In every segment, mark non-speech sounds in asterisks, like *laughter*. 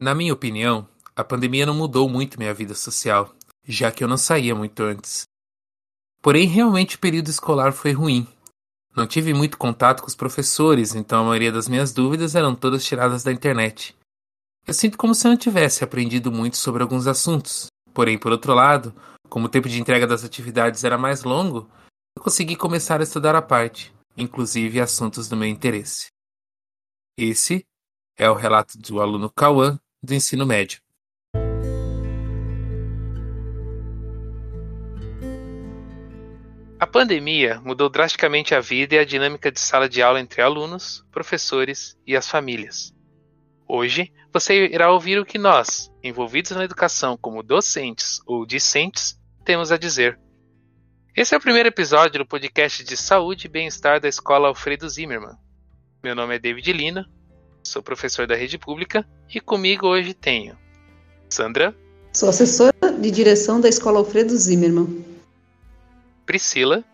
Na minha opinião, a pandemia não mudou muito minha vida social, já que eu não saía muito antes. Porém, realmente o período escolar foi ruim. Não tive muito contato com os professores, então a maioria das minhas dúvidas eram todas tiradas da internet. Eu sinto como se eu não tivesse aprendido muito sobre alguns assuntos. Porém, por outro lado, como o tempo de entrega das atividades era mais longo, eu consegui começar a estudar à parte, inclusive assuntos do meu interesse. Esse é o relato do aluno Cauã do ensino médio. A pandemia mudou drasticamente a vida e a dinâmica de sala de aula entre alunos, professores e as famílias. Hoje, você irá ouvir o que nós, envolvidos na educação como docentes ou discentes, temos a dizer. Esse é o primeiro episódio do podcast de saúde e bem-estar da Escola Alfredo Zimmermann. Meu nome é David Lina, sou professor da rede pública e comigo hoje tenho Sandra. Sou assessora de direção da Escola Alfredo Zimmermann. Priscila.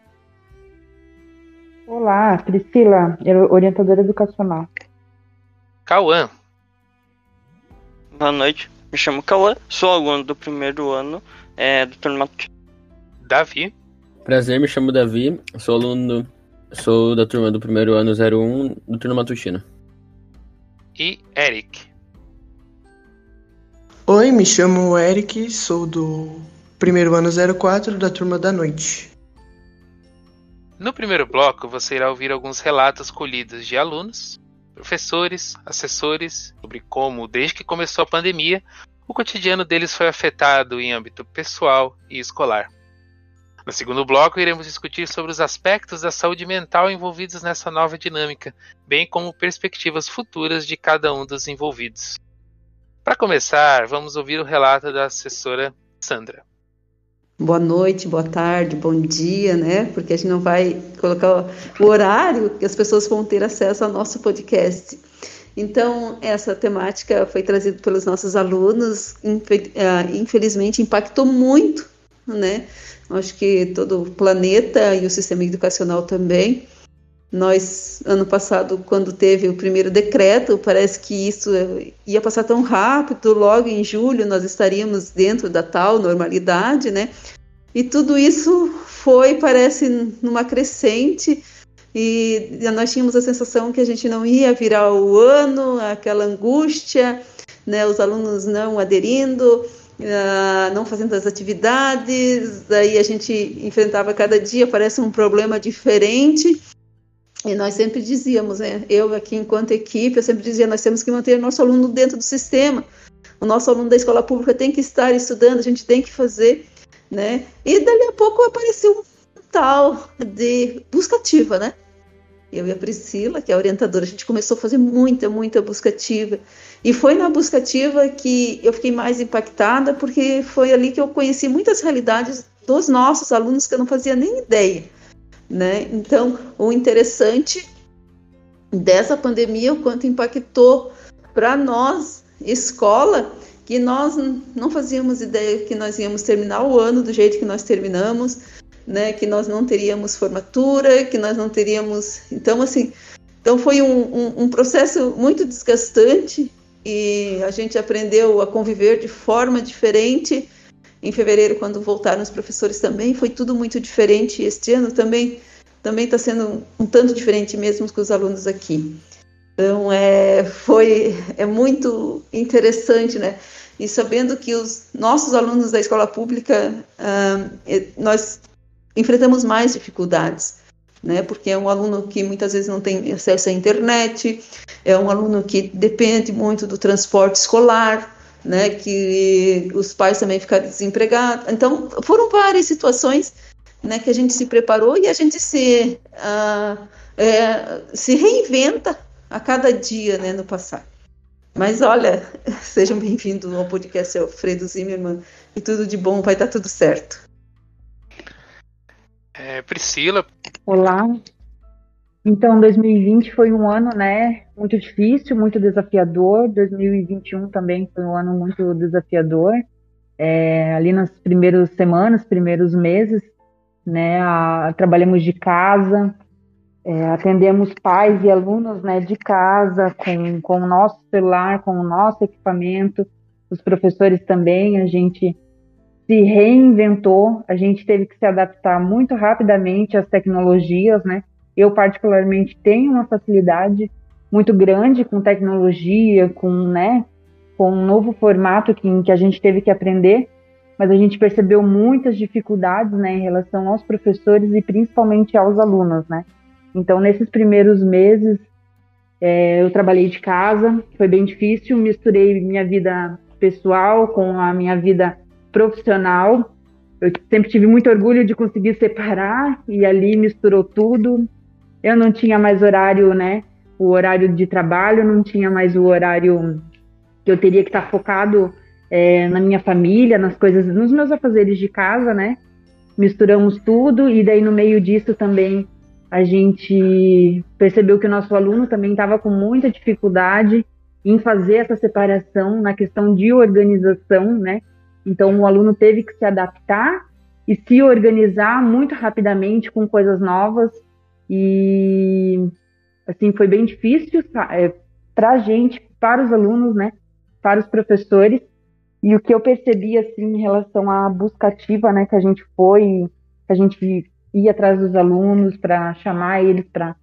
Olá, Priscila, orientadora educacional. Cauã. Boa noite, me chamo Cauã, sou aluno do primeiro ano é, do turno matutino. Davi. Prazer, me chamo Davi, sou aluno, sou da turma do primeiro ano 01 do turno matutino. E Eric. Oi, me chamo Eric, sou do primeiro ano 04 da turma da noite. No primeiro bloco, você irá ouvir alguns relatos colhidos de alunos, professores, assessores sobre como, desde que começou a pandemia, o cotidiano deles foi afetado em âmbito pessoal e escolar. No segundo bloco, iremos discutir sobre os aspectos da saúde mental envolvidos nessa nova dinâmica, bem como perspectivas futuras de cada um dos envolvidos. Para começar, vamos ouvir o relato da assessora Sandra boa noite, boa tarde, bom dia, né? Porque a gente não vai colocar o horário que as pessoas vão ter acesso ao nosso podcast. Então, essa temática foi trazida pelos nossos alunos, ah, infelizmente impactou muito, né? Acho que todo o planeta e o sistema educacional também. Nós, ano passado, quando teve o primeiro decreto, parece que isso ia passar tão rápido, logo em julho nós estaríamos dentro da tal normalidade, né? E tudo isso foi, parece, numa crescente, e nós tínhamos a sensação que a gente não ia virar o ano, aquela angústia, né, os alunos não aderindo, uh, não fazendo as atividades, daí a gente enfrentava cada dia, parece um problema diferente, e nós sempre dizíamos, né, eu aqui enquanto equipe, eu sempre dizia, nós temos que manter o nosso aluno dentro do sistema, o nosso aluno da escola pública tem que estar estudando, a gente tem que fazer né? E dali a pouco apareceu um tal de busca ativa, né? Eu e a Priscila, que é a orientadora, a gente começou a fazer muita, muita busca ativa. E foi na busca ativa que eu fiquei mais impactada, porque foi ali que eu conheci muitas realidades dos nossos alunos que eu não fazia nem ideia. Né? Então, o interessante dessa pandemia, o quanto impactou para nós, escola, que nós não fazíamos ideia que nós íamos terminar o ano do jeito que nós terminamos, né? Que nós não teríamos formatura, que nós não teríamos. Então, assim, então foi um, um, um processo muito desgastante e a gente aprendeu a conviver de forma diferente. Em fevereiro, quando voltaram os professores também, foi tudo muito diferente. Este ano também também está sendo um tanto diferente mesmo com os alunos aqui. Então é foi é muito interessante, né? e sabendo que os nossos alunos da escola pública, uh, nós enfrentamos mais dificuldades, né? Porque é um aluno que muitas vezes não tem acesso à internet, é um aluno que depende muito do transporte escolar, né? Que os pais também ficaram desempregados. Então, foram várias situações, né? Que a gente se preparou e a gente se uh, é, se reinventa a cada dia, né? No passado. Mas olha, *laughs* sejam bem-vindos ao podcast Alfredo Zimmermann e tudo de bom, vai dar tudo certo. É, Priscila. Olá. Então, 2020 foi um ano, né, muito difícil, muito desafiador. 2021 também foi um ano muito desafiador. É, ali nas primeiras semanas, primeiros meses, né, a, trabalhamos de casa, É, atendemos pais e alunos né, de casa, com, com o nosso celular, com o nosso equipamento, os professores também, a gente se reinventou, a gente teve que se adaptar muito rapidamente às tecnologias, né? Eu, particularmente, tenho uma facilidade muito grande com tecnologia, com, né, com um novo formato que, que a gente teve que aprender, mas a gente percebeu muitas dificuldades, né, em relação aos professores e principalmente aos alunos, né? Então, nesses primeiros meses, é, eu trabalhei de casa, foi bem difícil, misturei minha vida pessoal com a minha vida profissional. Eu sempre tive muito orgulho de conseguir separar e ali misturou tudo. Eu não tinha mais horário, né? O horário de trabalho, não tinha mais o horário que eu teria que estar focado é, na minha família, nas coisas, nos meus afazeres de casa, né? Misturamos tudo e daí no meio disso também a gente percebeu que o nosso aluno também estava com muita dificuldade em fazer essa separação na questão de organização, né? Então o aluno teve que se adaptar e se organizar muito rapidamente com coisas novas e assim foi bem difícil é, para a gente, para os alunos, né? Para os professores e o que eu percebi assim em relação à busca ativa, né? Que a gente foi, que a gente ia atrás dos alunos para chamar eles para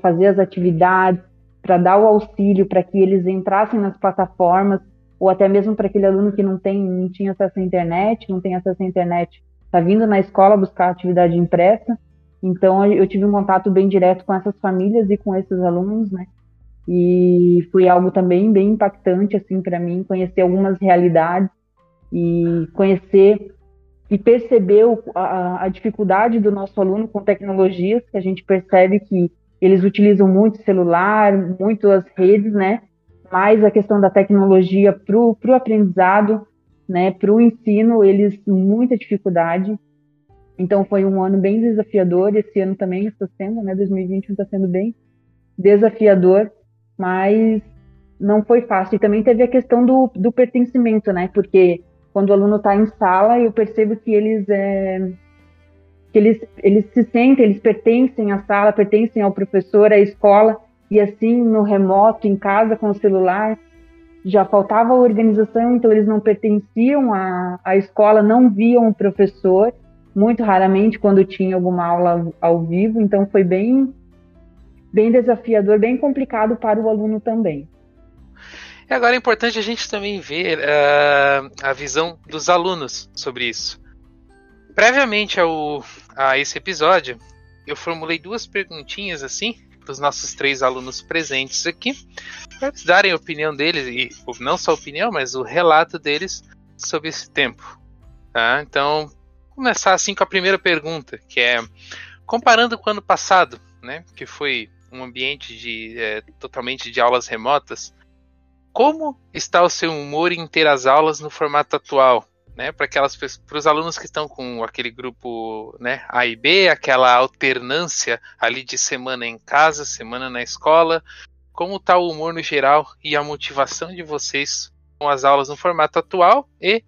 fazer as atividades, para dar o auxílio para que eles entrassem nas plataformas ou até mesmo para aquele aluno que não tem, não tinha acesso à internet, não tem acesso à internet, está vindo na escola buscar atividade impressa. Então eu tive um contato bem direto com essas famílias e com esses alunos, né? E foi algo também bem impactante assim para mim conhecer algumas realidades e conhecer e perceber a, a dificuldade do nosso aluno com tecnologias, que a gente percebe que eles utilizam muito celular, muito as redes, né? Mais a questão da tecnologia para o aprendizado, né, para o ensino, eles muita dificuldade. Então foi um ano bem desafiador. Esse ano também está sendo, né, 2021 está sendo bem desafiador, mas não foi fácil. E também teve a questão do, do pertencimento, né, porque quando o aluno está em sala, eu percebo que eles é, que eles, eles se sentem, eles pertencem à sala, pertencem ao professor, à escola, e assim no remoto, em casa com o celular, já faltava organização, então eles não pertenciam à, à escola, não viam o professor, muito raramente quando tinha alguma aula ao vivo, então foi bem, bem desafiador, bem complicado para o aluno também. E agora é importante a gente também ver uh, a visão dos alunos sobre isso. Previamente ao, a esse episódio, eu formulei duas perguntinhas assim para os nossos três alunos presentes aqui, para eles darem a opinião deles, e não só a opinião, mas o relato deles sobre esse tempo. Tá? Então, começar assim com a primeira pergunta, que é comparando com o ano passado, né, que foi um ambiente de é, totalmente de aulas remotas, como está o seu humor em ter as aulas no formato atual? Né, para aquelas para os alunos que estão com aquele grupo, né, A e B, aquela alternância ali de semana em casa, semana na escola, como está o humor no geral e a motivação de vocês com as aulas no formato atual e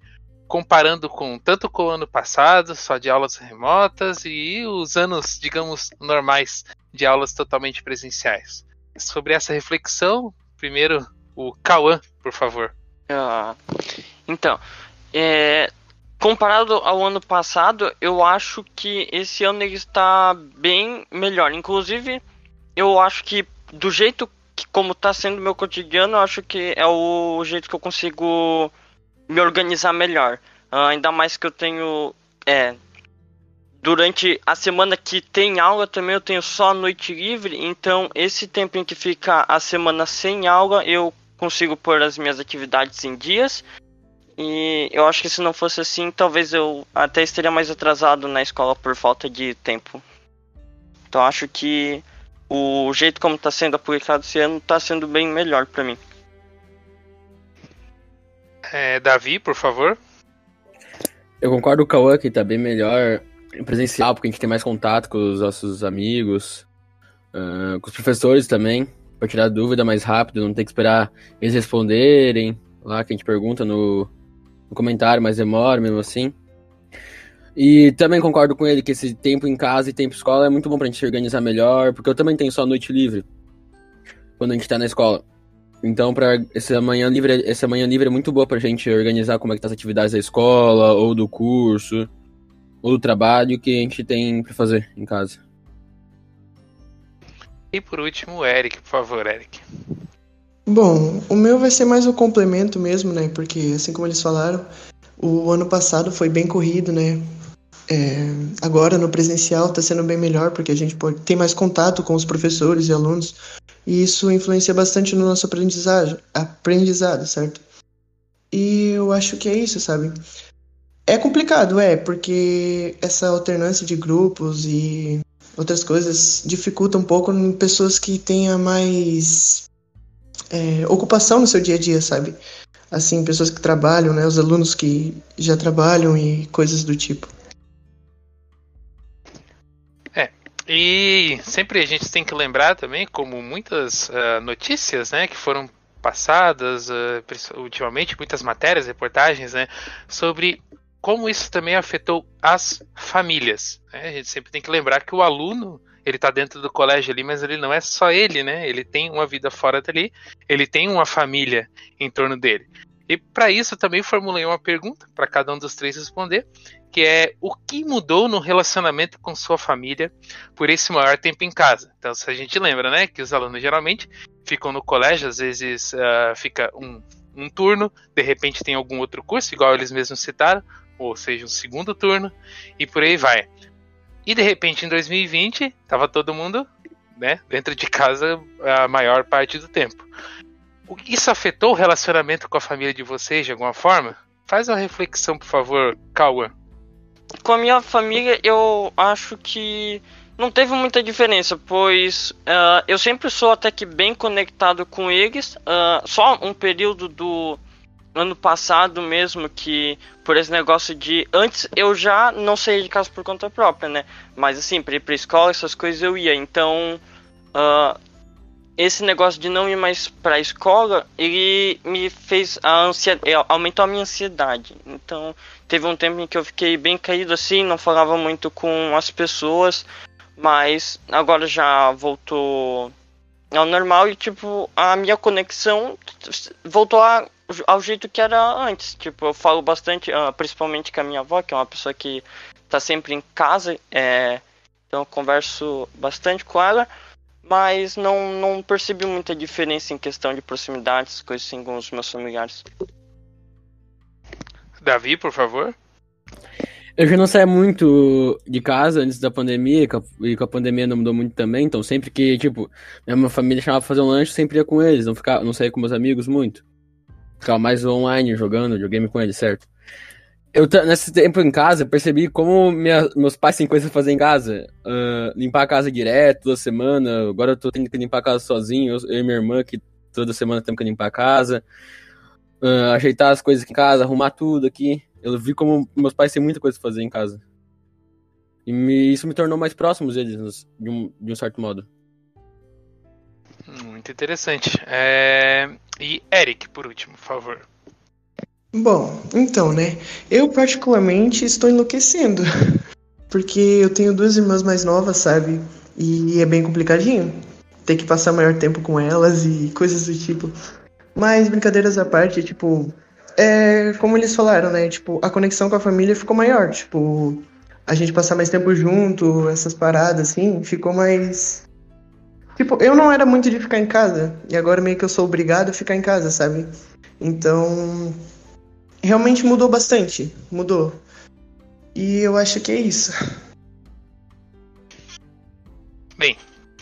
comparando com tanto com o ano passado, só de aulas remotas e os anos, digamos, normais de aulas totalmente presenciais. Sobre essa reflexão, primeiro o Cauã, por favor. Uh, então, é, comparado ao ano passado, eu acho que esse ano ele está bem melhor. Inclusive, eu acho que do jeito que como está sendo meu cotidiano, eu acho que é o jeito que eu consigo me organizar melhor. Uh, ainda mais que eu tenho é, durante a semana que tem aula também eu tenho só a noite livre, então esse tempo em que fica a semana sem aula eu consigo pôr as minhas atividades em dias e eu acho que se não fosse assim, talvez eu até estaria mais atrasado na escola por falta de tempo. Então acho que o jeito como está sendo aplicado esse ano está sendo bem melhor para mim. É, Davi, por favor. Eu concordo com o Cauã que está bem melhor presencial, porque a gente tem mais contato com os nossos amigos, uh, com os professores também, para tirar dúvida mais rápido, não ter que esperar eles responderem lá que a gente pergunta no, no comentário, mas demora mesmo assim. E também concordo com ele que esse tempo em casa e tempo escola é muito bom pra gente se organizar melhor, porque eu também tenho só noite livre quando a gente tá na escola. Então, para essa manhã livre, essa manhã livre é muito boa pra gente organizar como é que tá as atividades da escola, ou do curso, ou do trabalho que a gente tem para fazer em casa. E por último, o Eric, por favor, Eric. Bom, o meu vai ser mais um complemento mesmo, né? Porque assim como eles falaram, o ano passado foi bem corrido, né? É, agora no presencial está sendo bem melhor porque a gente pode ter mais contato com os professores e alunos e isso influencia bastante no nosso aprendizagem, aprendizado, certo? E eu acho que é isso, sabe? É complicado, é, porque essa alternância de grupos e outras coisas dificulta um pouco em pessoas que tenham mais é, ocupação no seu dia a dia, sabe? Assim, pessoas que trabalham, né? Os alunos que já trabalham e coisas do tipo. E sempre a gente tem que lembrar também, como muitas uh, notícias né, que foram passadas uh, ultimamente, muitas matérias, reportagens, né, sobre como isso também afetou as famílias. Né? A gente sempre tem que lembrar que o aluno ele está dentro do colégio ali, mas ele não é só ele, né? Ele tem uma vida fora dali, ele tem uma família em torno dele. E para isso também formulei uma pergunta para cada um dos três responder, que é o que mudou no relacionamento com sua família por esse maior tempo em casa. Então, se a gente lembra, né, que os alunos geralmente ficam no colégio, às vezes uh, fica um, um turno, de repente tem algum outro curso, igual eles mesmos citaram, ou seja, um segundo turno, e por aí vai. E de repente em 2020 estava todo mundo, né, dentro de casa a maior parte do tempo. Isso afetou o relacionamento com a família de vocês de alguma forma? Faz uma reflexão, por favor, Cauã. Com a minha família, eu acho que não teve muita diferença, pois uh, eu sempre sou até que bem conectado com eles. Uh, só um período do ano passado mesmo que por esse negócio de antes eu já não saía de casa por conta própria, né? Mas assim, para ir pra escola, essas coisas eu ia. Então, uh, esse negócio de não ir mais pra escola, ele me fez a ansiedade, é, aumentou a minha ansiedade. Então, teve um tempo em que eu fiquei bem caído assim, não falava muito com as pessoas, mas agora já voltou ao normal e tipo, a minha conexão voltou a, ao jeito que era antes. Tipo, eu falo bastante, uh, principalmente com a minha avó, que é uma pessoa que tá sempre em casa, é, então eu converso bastante com ela mas não, não percebi muita diferença em questão de proximidades, coisas assim com os meus familiares. Davi, por favor. Eu já não saía muito de casa antes da pandemia, e com a pandemia não mudou muito também, então sempre que, tipo, minha família chamava pra fazer um lanche, sempre ia com eles, não, ficava, não saía com meus amigos muito. Ficava mais online jogando videogame com eles, certo? Eu, nesse tempo em casa, percebi como minha, meus pais têm coisa pra fazer em casa. Uh, limpar a casa direto, toda semana. Agora eu tô tendo que limpar a casa sozinho. Eu, eu e minha irmã, que toda semana temos que limpar a casa. Uh, ajeitar as coisas aqui em casa, arrumar tudo aqui. Eu vi como meus pais têm muita coisa pra fazer em casa. E me, isso me tornou mais próximo deles, de um, de um certo modo. Muito interessante. É... E Eric, por último, por favor. Bom, então, né? Eu particularmente estou enlouquecendo. *laughs* Porque eu tenho duas irmãs mais novas, sabe? E é bem complicadinho. Ter que passar maior tempo com elas e coisas do tipo. Mas brincadeiras à parte, tipo. É como eles falaram, né? Tipo, a conexão com a família ficou maior. Tipo, a gente passar mais tempo junto, essas paradas, assim, ficou mais. Tipo, eu não era muito de ficar em casa. E agora meio que eu sou obrigado a ficar em casa, sabe? Então, realmente mudou bastante. Mudou. E eu acho que é isso. Bem,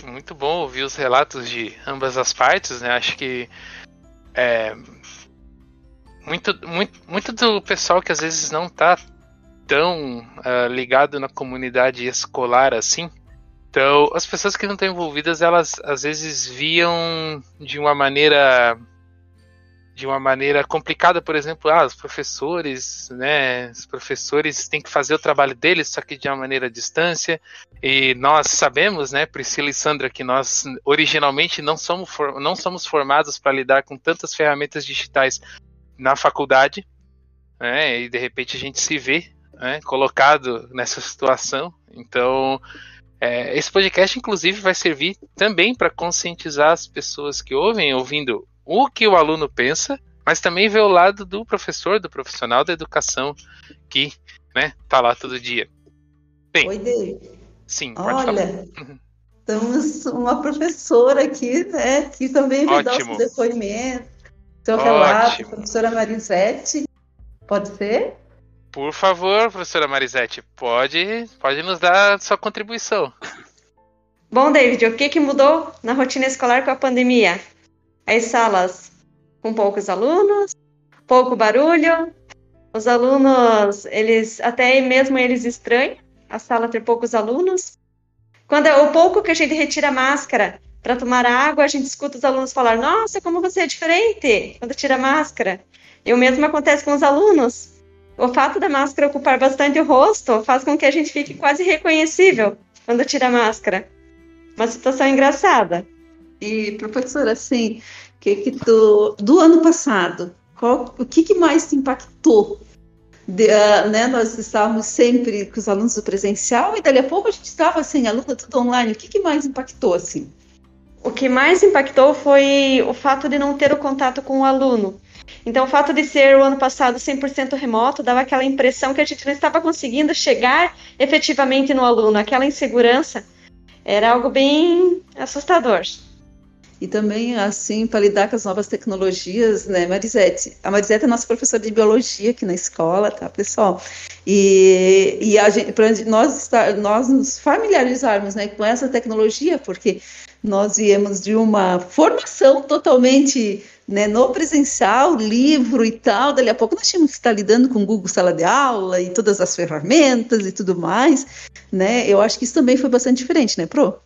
muito bom ouvir os relatos de ambas as partes, né? Acho que é, muito, muito, muito do pessoal que às vezes não tá tão uh, ligado na comunidade escolar assim. Então, as pessoas que não estão envolvidas, elas às vezes viam de uma maneira de uma maneira complicada, por exemplo, ah, os professores, né, os professores têm que fazer o trabalho deles, só que de uma maneira à distância, e nós sabemos, né, Priscila e Sandra, que nós originalmente não somos, não somos formados para lidar com tantas ferramentas digitais na faculdade, né, e de repente a gente se vê né, colocado nessa situação. Então, é, esse podcast, inclusive, vai servir também para conscientizar as pessoas que ouvem, ouvindo o que o aluno pensa, mas também ver o lado do professor, do profissional da educação que né, tá lá todo dia. Bem, Oi, David. Sim, pode Olha, falar. Temos uma professora aqui, né, que também vai Ótimo. dar o seu depoimento, seu Ótimo. relato, professora Marisete. Pode ser? Por favor, professora Marisete, pode, pode nos dar sua contribuição. Bom, David, o que, que mudou na rotina escolar com a pandemia? As salas com poucos alunos, pouco barulho, os alunos, eles até mesmo eles estranham a sala ter poucos alunos. Quando é o pouco que a gente retira a máscara para tomar água, a gente escuta os alunos falar: "Nossa, como você é diferente!" quando tira a máscara. E o mesmo acontece com os alunos. O fato da máscara ocupar bastante o rosto faz com que a gente fique quase reconhecível quando tira a máscara. Uma situação engraçada. E professora, assim, que que tu do ano passado, qual, o que, que mais te impactou de, uh, né, nós estávamos sempre com os alunos do presencial e dali a pouco a gente estava assim, aluno tudo online. O que, que mais impactou assim? O que mais impactou foi o fato de não ter o contato com o aluno. Então, o fato de ser o ano passado 100% remoto dava aquela impressão que a gente não estava conseguindo chegar efetivamente no aluno. Aquela insegurança era algo bem assustador e também assim para lidar com as novas tecnologias, né, Marisete? A Marisete é nossa professora de biologia aqui na escola, tá, pessoal? E, e a gente, para nós estar, nós nos familiarizarmos, né, com essa tecnologia, porque nós viemos de uma formação totalmente né, no presencial, livro e tal, dali a pouco nós tínhamos que estar lidando com o Google Sala de Aula e todas as ferramentas e tudo mais, né? Eu acho que isso também foi bastante diferente, né, Pro?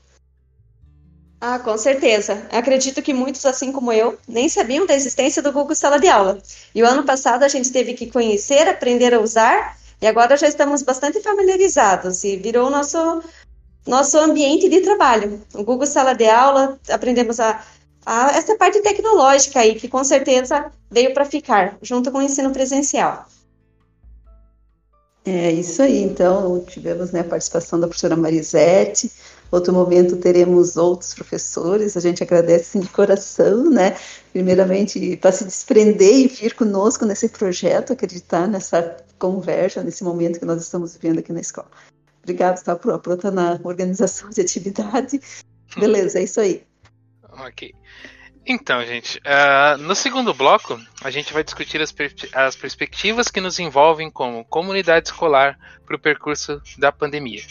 Ah, com certeza. Acredito que muitos, assim como eu, nem sabiam da existência do Google Sala de Aula. E o ano passado a gente teve que conhecer, aprender a usar, e agora já estamos bastante familiarizados e virou nosso nosso ambiente de trabalho. O Google Sala de Aula, aprendemos a, a essa parte tecnológica aí que com certeza veio para ficar, junto com o ensino presencial. É isso aí. Então, tivemos né, a participação da professora Marisete, Outro momento teremos outros professores. A gente agradece de coração, né? Primeiramente, para se desprender e vir conosco nesse projeto, acreditar nessa conversa, nesse momento que nós estamos vivendo aqui na escola. Obrigado, tá? Pro tá na organização de atividade. *laughs* Beleza, é isso aí. Ok. Então, gente, uh, no segundo bloco, a gente vai discutir as, per as perspectivas que nos envolvem como comunidade escolar para o percurso da pandemia.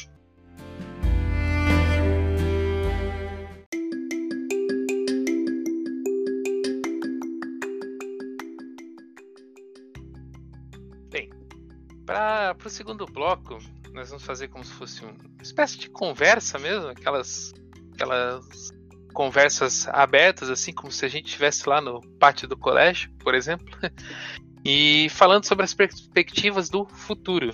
Para o segundo bloco, nós vamos fazer como se fosse uma espécie de conversa mesmo, aquelas, aquelas conversas abertas, assim como se a gente estivesse lá no pátio do colégio, por exemplo, *laughs* e falando sobre as perspectivas do futuro,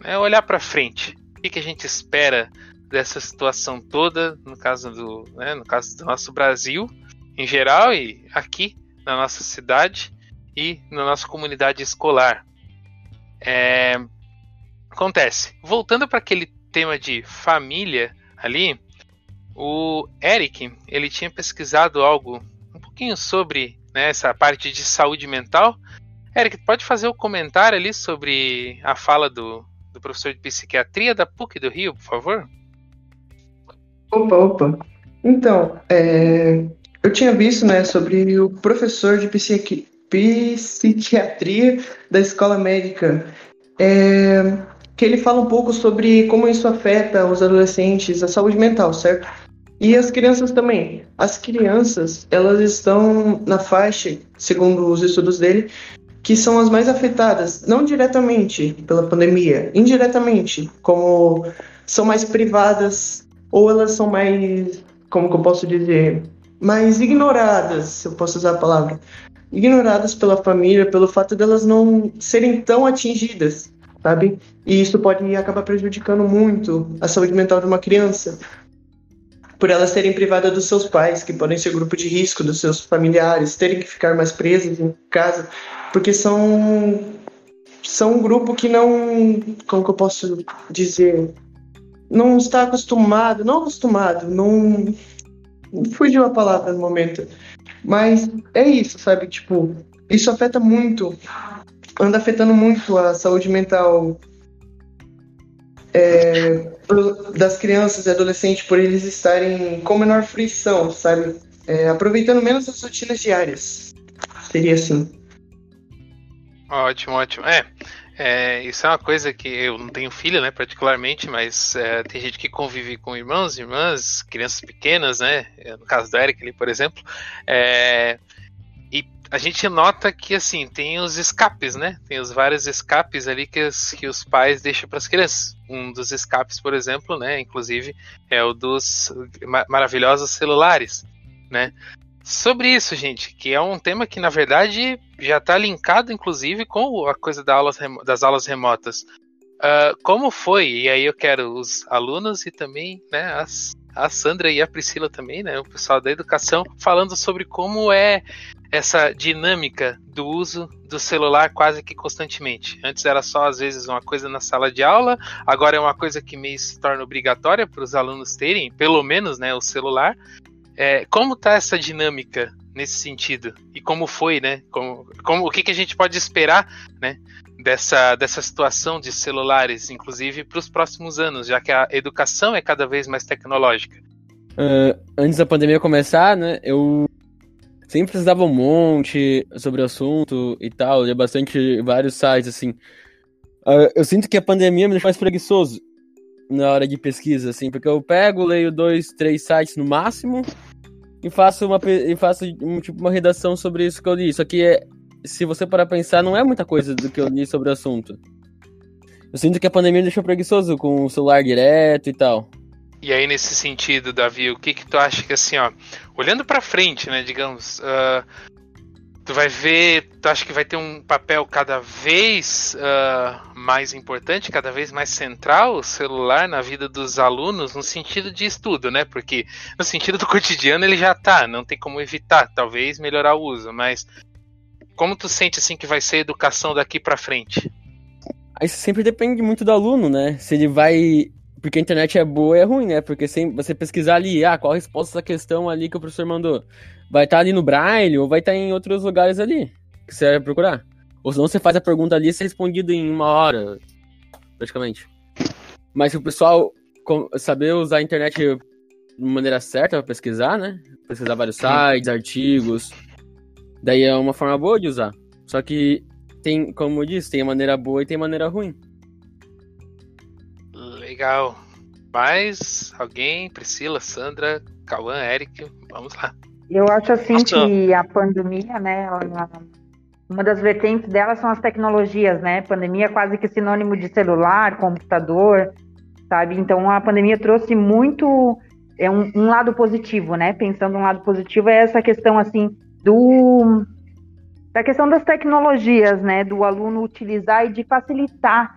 né? olhar para frente, o que, que, a gente espera dessa situação toda, no caso do, né, no caso do nosso Brasil em geral e aqui na nossa cidade e na nossa comunidade escolar. É, acontece. Voltando para aquele tema de família ali, o Eric ele tinha pesquisado algo um pouquinho sobre né, essa parte de saúde mental. Eric, pode fazer o um comentário ali sobre a fala do, do professor de psiquiatria da PUC do Rio, por favor? Opa, opa. Então, é, eu tinha visto né, sobre o professor de psiqui, psiquiatria da escola médica, é, que ele fala um pouco sobre como isso afeta os adolescentes, a saúde mental, certo? E as crianças também. As crianças, elas estão na faixa, segundo os estudos dele, que são as mais afetadas, não diretamente pela pandemia, indiretamente, como são mais privadas ou elas são mais, como que eu posso dizer, mais ignoradas, se eu posso usar a palavra, ignoradas pela família pelo fato delas não serem tão atingidas, sabe? E isso pode acabar prejudicando muito a saúde mental de uma criança. Por elas serem privadas dos seus pais, que podem ser grupo de risco, dos seus familiares, terem que ficar mais presas em casa, porque são são um grupo que não, como que eu posso dizer, não está acostumado, não acostumado, não fugiu a palavra no momento. Mas é isso, sabe? Tipo, isso afeta muito, anda afetando muito a saúde mental é, das crianças e adolescentes por eles estarem com menor fruição, sabe? É, aproveitando menos as rotinas diárias. Seria assim. Ótimo, ótimo. É, é, isso é uma coisa que eu não tenho filho, né, particularmente, mas é, tem gente que convive com irmãos, irmãs, crianças pequenas, né, no caso do Eric ali, por exemplo, é, e a gente nota que, assim, tem os escapes, né, tem os vários escapes ali que que os pais deixam para as crianças. Um dos escapes, por exemplo, né, inclusive, é o dos maravilhosos celulares, né, sobre isso, gente, que é um tema que na verdade já está linkado, inclusive, com a coisa da aulas, das aulas remotas. Uh, como foi? E aí eu quero os alunos e também né, as, a Sandra e a Priscila também, né, o pessoal da educação, falando sobre como é essa dinâmica do uso do celular quase que constantemente. Antes era só às vezes uma coisa na sala de aula, agora é uma coisa que meio se torna obrigatória para os alunos terem, pelo menos, né, o celular. É, como tá essa dinâmica nesse sentido? E como foi, né? Como, como, o que, que a gente pode esperar, né? Dessa, dessa situação de celulares, inclusive para os próximos anos, já que a educação é cada vez mais tecnológica. Uh, antes da pandemia começar, né? Eu sempre precisava um monte sobre o assunto e tal, lia bastante vários sites, assim. Uh, eu sinto que a pandemia me deixou mais preguiçoso na hora de pesquisa, assim, porque eu pego, leio dois, três sites no máximo e faço uma, e faço um, tipo, uma redação sobre isso que eu li. Só que, é, se você parar pensar, não é muita coisa do que eu li sobre o assunto. Eu sinto que a pandemia deixou preguiçoso com o celular direto e tal. E aí, nesse sentido, Davi, o que que tu acha que, assim, ó, olhando para frente, né, digamos, uh, tu vai ver, tu acha que vai ter um papel cada vez uh, mais importante, cada vez mais central o celular na vida dos alunos no sentido de estudo, né? Porque no sentido do cotidiano ele já tá, não tem como evitar, talvez melhorar o uso, mas como tu sente assim que vai ser a educação daqui para frente? Aí sempre depende muito do aluno, né? Se ele vai porque a internet é boa e é ruim, né? Porque sem você pesquisar ali, ah, qual a resposta dessa questão ali que o professor mandou vai estar tá ali no Braille ou vai estar tá em outros lugares ali que você vai procurar. Ou senão você faz a pergunta ali e é respondido em uma hora, praticamente. Mas se o pessoal saber usar a internet de maneira certa para pesquisar, né? Pesquisar vários sites, artigos. Daí é uma forma boa de usar. Só que tem, como eu disse, tem maneira boa e tem maneira ruim. Legal. Mais alguém? Priscila, Sandra, Cauã, Eric, vamos lá. Eu acho assim Nossa. que a pandemia, né, uma das vertentes dela são as tecnologias, né? Pandemia é quase que sinônimo de celular, computador, sabe? Então a pandemia trouxe muito é um, um lado positivo, né? Pensando um lado positivo é essa questão assim do da questão das tecnologias, né? Do aluno utilizar e de facilitar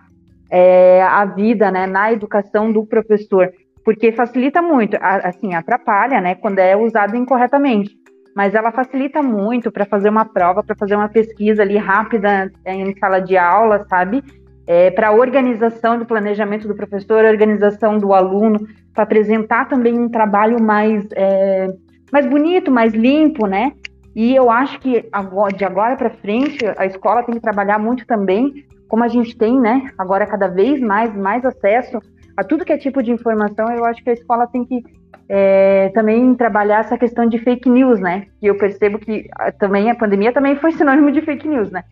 é, a vida, né? Na educação do professor porque facilita muito, assim, atrapalha, né, quando é usado incorretamente, mas ela facilita muito para fazer uma prova, para fazer uma pesquisa ali rápida é, em sala de aula, sabe? É, para organização do planejamento do professor, organização do aluno, para apresentar também um trabalho mais, é, mais bonito, mais limpo, né? E eu acho que de agora para frente a escola tem que trabalhar muito também, como a gente tem, né? Agora cada vez mais mais acesso a tudo que é tipo de informação, eu acho que a escola tem que é, também trabalhar essa questão de fake news, né? Que eu percebo que também a pandemia também foi sinônimo de fake news, né?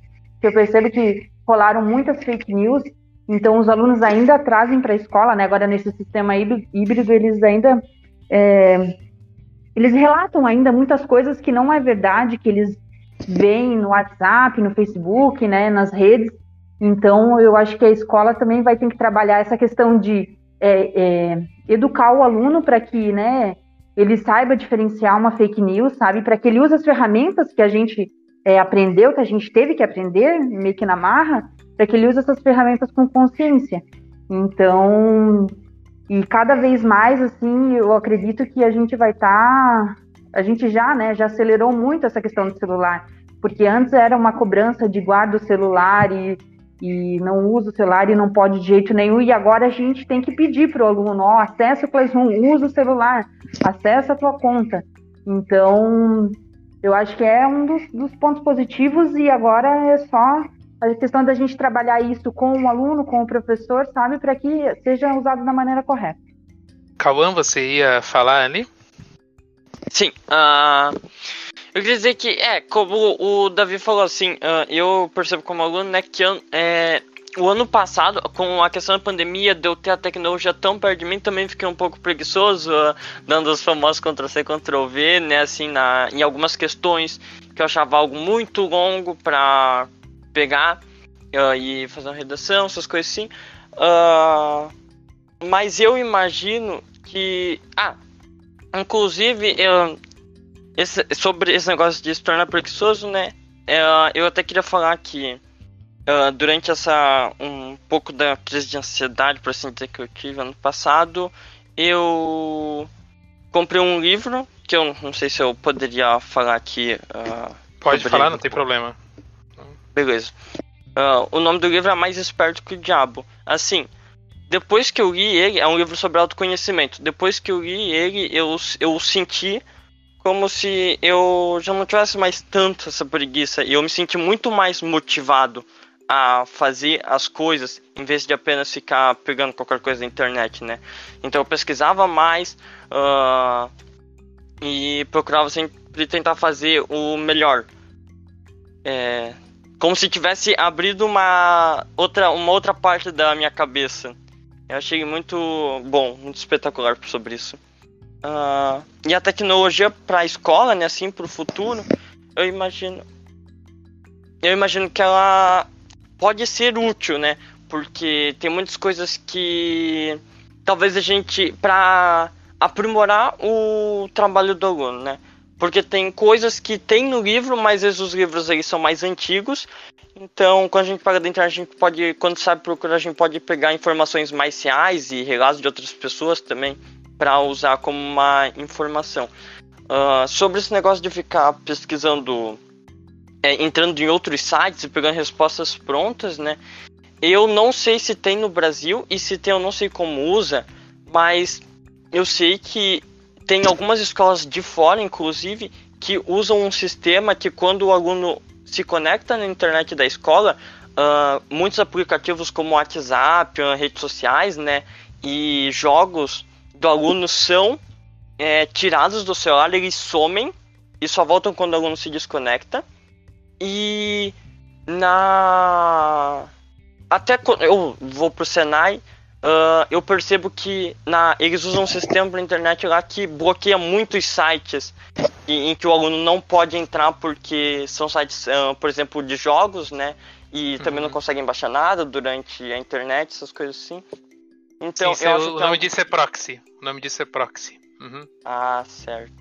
Eu percebo que rolaram muitas fake news, então os alunos ainda trazem para a escola, né? Agora nesse sistema híbrido eles ainda é, eles relatam ainda muitas coisas que não é verdade, que eles veem no WhatsApp, no Facebook, né? Nas redes. Então eu acho que a escola também vai ter que trabalhar essa questão de é, é, educar o aluno para que né, ele saiba diferenciar uma fake news, sabe? Para que ele use as ferramentas que a gente é, aprendeu, que a gente teve que aprender, meio que na marra, para que ele use essas ferramentas com consciência. Então, e cada vez mais, assim, eu acredito que a gente vai estar. Tá, a gente já, né, já acelerou muito essa questão do celular, porque antes era uma cobrança de guarda o celular e e não usa o celular e não pode de jeito nenhum, e agora a gente tem que pedir para o aluno, ó, acessa o Classroom, usa o celular, acessa a tua conta. Então, eu acho que é um dos, dos pontos positivos e agora é só a questão da gente trabalhar isso com o aluno, com o professor, sabe, para que seja usado da maneira correta. Cauã, você ia falar ali? Sim. Uh, eu queria dizer que, é, como o Davi falou assim, uh, eu percebo como aluno, né, que é, o ano passado, com a questão da pandemia, de ter a tecnologia tão perto de mim, também fiquei um pouco preguiçoso, uh, dando os famosos Ctrl-C, Ctrl-V, né, assim, na, em algumas questões que eu achava algo muito longo para pegar uh, e fazer uma redação, essas coisas assim. Uh, mas eu imagino que. Ah, inclusive, eu, esse, sobre esse negócio de se tornar preguiçoso, né? Uh, eu até queria falar que uh, durante essa. um pouco da crise de ansiedade, por assim dizer, que eu tive ano passado, eu comprei um livro que eu não sei se eu poderia falar aqui. Uh, Pode falar, não tem problema. Beleza. O nome do livro é Mais Esperto que o Diabo. Assim, depois que eu li ele, é um livro sobre autoconhecimento. Depois que eu li ele, eu, eu senti como se eu já não tivesse mais tanto essa preguiça. E eu me senti muito mais motivado a fazer as coisas em vez de apenas ficar pegando qualquer coisa na internet, né? Então eu pesquisava mais uh, e procurava sempre tentar fazer o melhor. É, como se tivesse abrido uma outra, uma outra parte da minha cabeça. Eu achei muito bom, muito espetacular sobre isso. Uh, e a tecnologia para a escola, né, assim, para o futuro, eu imagino, eu imagino que ela pode ser útil, né? Porque tem muitas coisas que talvez a gente para aprimorar o trabalho do aluno, né? Porque tem coisas que tem no livro, mas os livros aí são mais antigos. Então, quando a gente paga internet, a gente pode, quando sabe procurar, a gente pode pegar informações mais reais e relatos de outras pessoas também para usar como uma informação. Uh, sobre esse negócio de ficar pesquisando, é, entrando em outros sites e pegando respostas prontas, né? Eu não sei se tem no Brasil e se tem eu não sei como usa, mas eu sei que tem algumas escolas de fora, inclusive, que usam um sistema que quando o aluno se conecta na internet da escola, uh, muitos aplicativos como WhatsApp, uh, redes sociais, né, e jogos do aluno são é, tirados do celular, eles somem e só voltam quando o aluno se desconecta. E na até quando eu vou pro Senai, uh, eu percebo que na, eles usam um sistema para internet lá que bloqueia muitos sites em, em, que o aluno não pode entrar porque são sites, uh, por exemplo, de jogos, né? E uhum. também não conseguem baixar nada durante a internet, essas coisas assim. Então, Sim, eu acho o que é nome é... disso é proxy. O nome disso é proxy. Uhum. Ah, certo.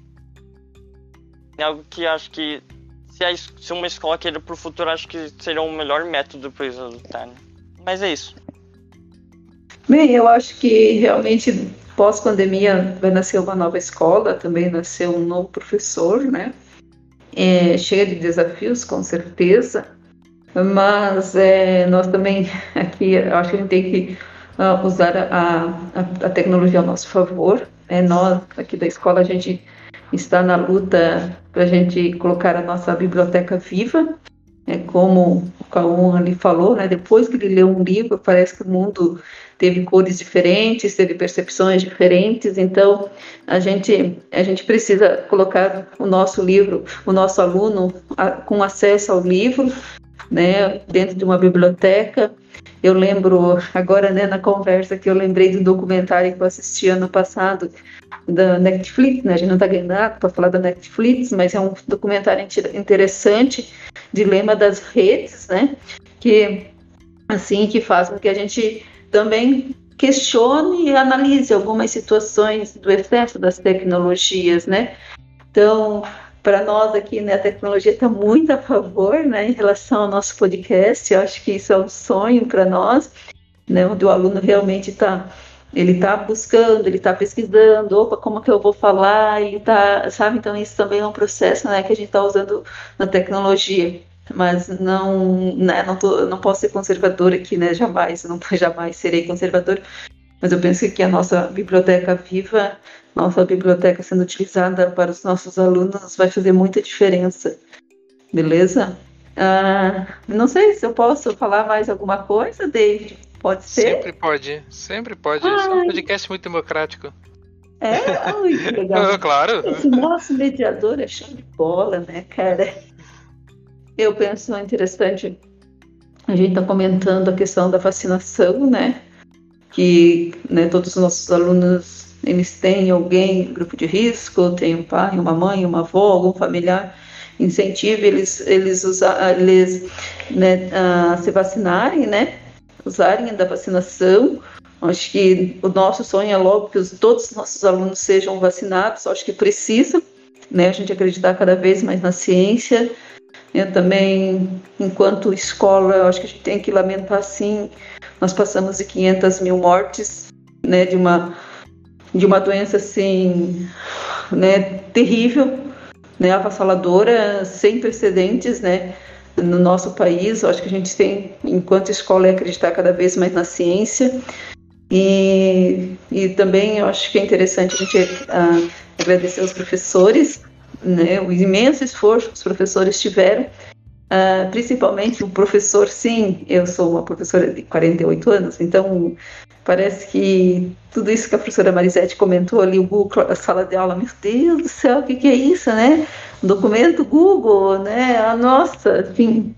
É algo que acho que se, a, se uma escola queira pro futuro, acho que seria o melhor método para eles adotarem. Mas é isso. Bem, eu acho que realmente pós-pandemia vai nascer uma nova escola, também nascer um novo professor, né? É, cheia de desafios, com certeza, mas é, nós também *laughs* aqui, eu acho que a gente tem que uh, usar a, a, a, tecnologia ao nosso favor. É, nós aqui da escola, a gente está na luta para a gente colocar a nossa biblioteca viva, é, como o Cauã ali falou, né, depois que ele leu um livro, parece que o mundo teve cores diferentes, teve percepções diferentes, então a gente, a gente precisa colocar o nosso livro, o nosso aluno a, com acesso ao livro, né, dentro de uma biblioteca. Eu lembro agora, né, na conversa que eu lembrei do documentário que eu assisti ano passado da Netflix, né? A gente não está ganhando nada para falar da Netflix, mas é um documentário interessante, dilema das redes, né? Que assim que faz com que a gente também questione e analise algumas situações do excesso das tecnologias, né? Então, para nós aqui, né, a tecnologia está muito a favor, né, em relação ao nosso podcast. Eu acho que isso é um sonho para nós, né, onde o aluno realmente está ele está buscando, ele está pesquisando, opa, como que eu vou falar, ele está, sabe, então isso também é um processo, né, que a gente está usando na tecnologia. mas não, né, não, tô, não posso ser conservadora aqui, né, jamais, não *laughs* jamais serei conservadora, mas eu penso que a nossa biblioteca viva, nossa biblioteca sendo utilizada para os nossos alunos vai fazer muita diferença, beleza? Ah, não sei se eu posso falar mais alguma coisa, David. Pode ser? Sempre pode, sempre pode. Ai. É um podcast muito democrático. É, ai, que legal. *laughs* claro. Esse nosso mediador é show de bola, né, cara? Eu penso interessante. A gente está comentando a questão da vacinação, né? Que né, todos os nossos alunos eles têm alguém grupo de risco, tem um pai, uma mãe, uma avó, algum familiar incentive eles eles usar eles né, a se vacinarem, né? Usarem da vacinação Acho que o nosso sonho é logo que os, todos os nossos alunos sejam vacinados. Acho que precisa, né? A gente acreditar cada vez mais na ciência. Eu também, enquanto escola, acho que a gente tem que lamentar, sim. Nós passamos de 500 mil mortes, né? De uma de uma doença assim, né? Terrível, né? Avassaladora, sem precedentes, né? no nosso país. Eu acho que a gente tem, enquanto escola, é acreditar cada vez mais na ciência. E, e também eu acho que é interessante a gente uh, agradecer aos professores, né, o imenso esforço que os professores tiveram, uh, principalmente o professor, sim, eu sou uma professora de 48 anos, então parece que tudo isso que a professora Marisete comentou ali, o Google, a sala de aula, meu Deus do céu, o que, que é isso, né? Documento Google, né? A nossa, enfim,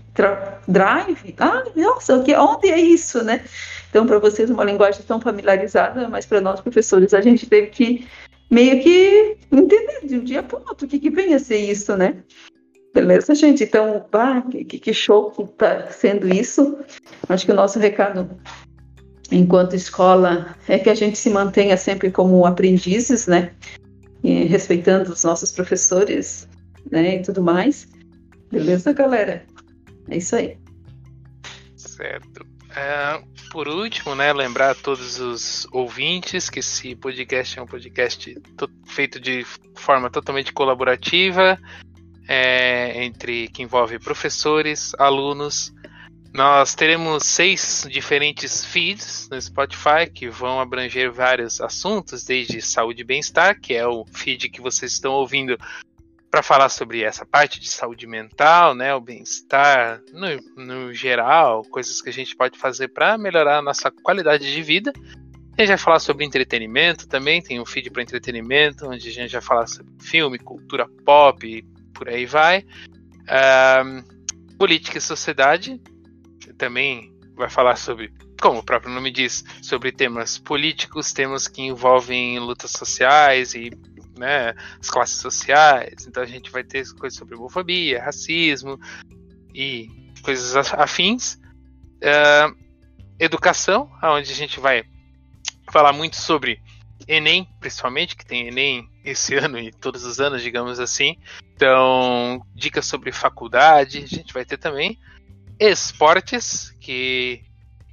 Drive, ah, nossa, que, onde é isso, né? Então, para vocês, uma linguagem tão familiarizada, mas para nós, professores, a gente teve que meio que entender de um dia para o outro o que, que vem a ser isso, né? Beleza, gente? Então, bah, que, que show que está sendo isso. Acho que o nosso recado, enquanto escola, é que a gente se mantenha sempre como aprendizes, né? E respeitando os nossos professores, né? E tudo mais. Beleza, galera? É isso aí. Certo. É, por último, né, lembrar a todos os ouvintes que esse podcast é um podcast feito de forma totalmente colaborativa, é, entre que envolve professores, alunos. Nós teremos seis diferentes feeds no Spotify que vão abranger vários assuntos, desde saúde e bem-estar, que é o feed que vocês estão ouvindo para falar sobre essa parte de saúde mental, né, o bem-estar no, no, geral, coisas que a gente pode fazer para melhorar a nossa qualidade de vida. A gente vai falar sobre entretenimento também, tem um feed para entretenimento, onde a gente vai falar sobre filme, cultura pop por aí vai. Política e sociedade, também vai falar sobre, como o próprio nome diz, sobre temas políticos, temas que envolvem lutas sociais e né, as classes sociais. Então a gente vai ter coisas sobre homofobia, racismo e coisas afins. Uh, educação, onde a gente vai falar muito sobre Enem, principalmente, que tem Enem esse ano e todos os anos, digamos assim. Então, dicas sobre faculdade, a gente vai ter também. Esportes, que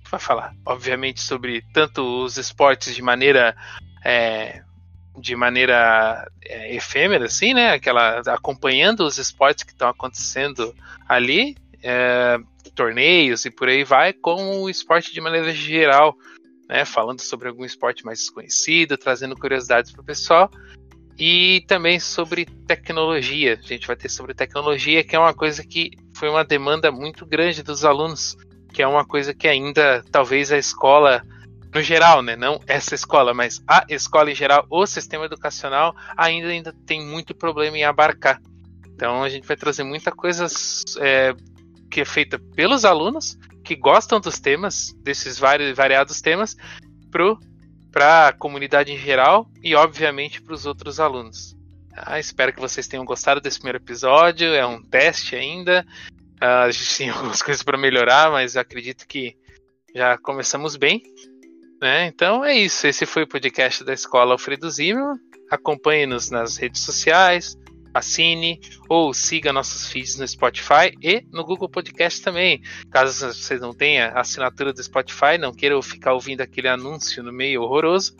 vai falar, obviamente, sobre tanto os esportes de maneira é, de maneira é, efêmera, assim, né? Aquela acompanhando os esportes que estão acontecendo ali, é, torneios e por aí vai, com o esporte de maneira geral, né? Falando sobre algum esporte mais desconhecido, trazendo curiosidades para o pessoal. E também sobre tecnologia. A gente vai ter sobre tecnologia, que é uma coisa que foi uma demanda muito grande dos alunos, que é uma coisa que ainda talvez a escola no geral, né? Não essa escola, mas a escola em geral, o sistema educacional ainda, ainda tem muito problema em abarcar. Então a gente vai trazer muita coisa é, que é feita pelos alunos que gostam dos temas, desses vários variados temas, para a comunidade em geral e, obviamente, para os outros alunos. Ah, espero que vocês tenham gostado desse primeiro episódio. É um teste ainda. Ah, a gente *laughs* tem algumas coisas para melhorar, mas acredito que já começamos bem. Né? Então é isso. Esse foi o podcast da Escola Alfredo Zimmermann. Acompanhe-nos nas redes sociais, assine ou siga nossos feeds no Spotify e no Google Podcast também. Caso você não tenha assinatura do Spotify, não queira ficar ouvindo aquele anúncio no meio horroroso,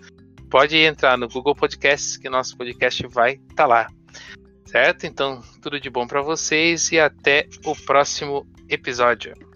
pode entrar no Google Podcasts que nosso podcast vai estar tá lá. Certo? Então, tudo de bom para vocês e até o próximo episódio.